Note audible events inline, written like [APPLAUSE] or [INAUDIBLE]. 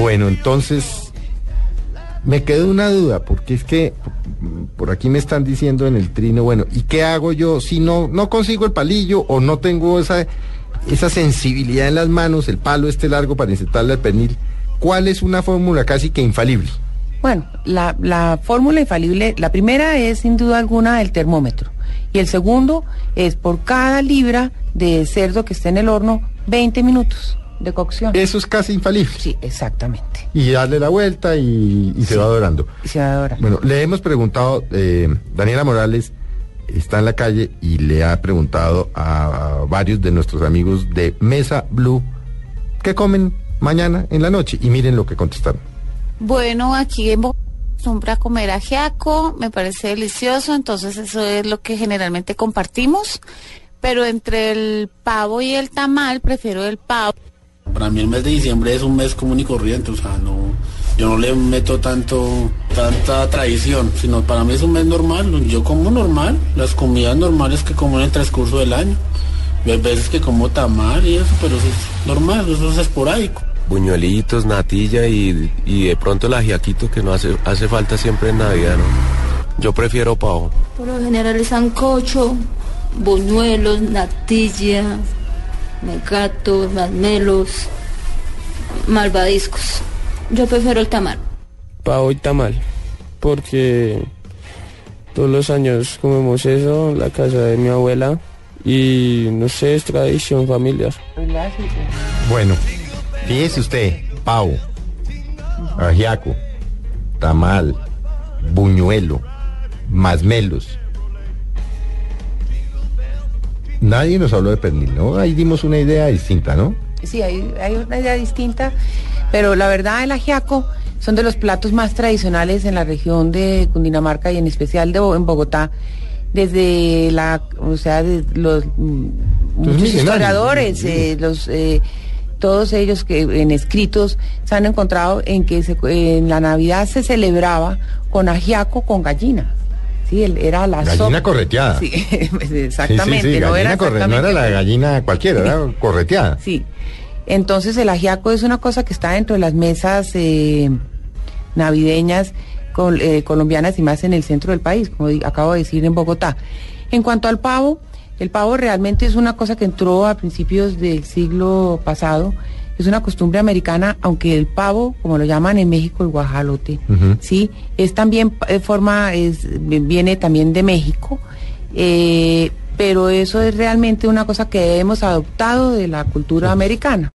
Bueno, entonces me quedó una duda, porque es que por aquí me están diciendo en el trino, bueno, ¿y qué hago yo si no, no consigo el palillo o no tengo esa, esa sensibilidad en las manos, el palo este largo para insertarle al pernil? ¿Cuál es una fórmula casi que infalible? Bueno, la, la fórmula infalible, la primera es sin duda alguna el termómetro. Y el segundo es por cada libra de cerdo que esté en el horno, 20 minutos de cocción. Eso es casi infalible. Sí, exactamente. Y darle la vuelta y, y se va adorando. Y se va adorando. Bueno, le hemos preguntado, eh, Daniela Morales está en la calle y le ha preguntado a, a varios de nuestros amigos de Mesa Blue qué comen mañana en la noche. Y miren lo que contestaron. Bueno, aquí en Bogotá acostumbra a comer ajiaco, me parece delicioso, entonces eso es lo que generalmente compartimos. Pero entre el pavo y el tamal, prefiero el pavo. Para mí el mes de diciembre es un mes común y corriente, o sea, no, yo no le meto tanto, tanta tradición, sino para mí es un mes normal, yo como normal, las comidas normales que como en el transcurso del año. Hay veces que como tamal y eso, pero eso es normal, eso es esporádico. buñuelitos, natilla y, y de pronto el ajiaquito que no hace, hace falta siempre en Navidad, ¿no? Yo prefiero pavo. Por lo general el sancocho, buñuelos, natilla, mecatos, masmelos, malvadiscos. Yo prefiero el tamal. pavo y tamal, porque todos los años comemos eso en la casa de mi abuela y no sé, es tradición familiar. Bueno, fíjese usted, pavo, ajiaco, tamal, buñuelo, masmelos. Nadie nos habló de pernil, ¿no? Ahí dimos una idea distinta, ¿no? Sí, hay, hay una idea distinta, pero la verdad el ajiaco son de los platos más tradicionales en la región de Cundinamarca y en especial de, en Bogotá. Desde la, o sea, de los muchos millenarios, historiadores, eh, los eh, todos ellos que en escritos se han encontrado en que se- en la Navidad se celebraba con ajiaco con gallina. Sí, el- era la Gallina correteada. Sí, [LAUGHS] Sí, sí, exactamente. sí, no, era no la gallina cualquiera, era [LAUGHS] correteada. Sí. Entonces el ajiaco es una cosa que está dentro de las mesas eh, navideñas col- eh, colombianas y más en el centro del país, como acabo de decir en Bogotá. En cuanto al pavo, el pavo realmente es una cosa que entró a principios del siglo pasado. Es una costumbre americana, aunque el pavo, como lo llaman en México, el guajalote, sí, es también eh, forma, es, viene también de México. eh, pero eso es realmente una cosa que hemos adoptado de la cultura americana.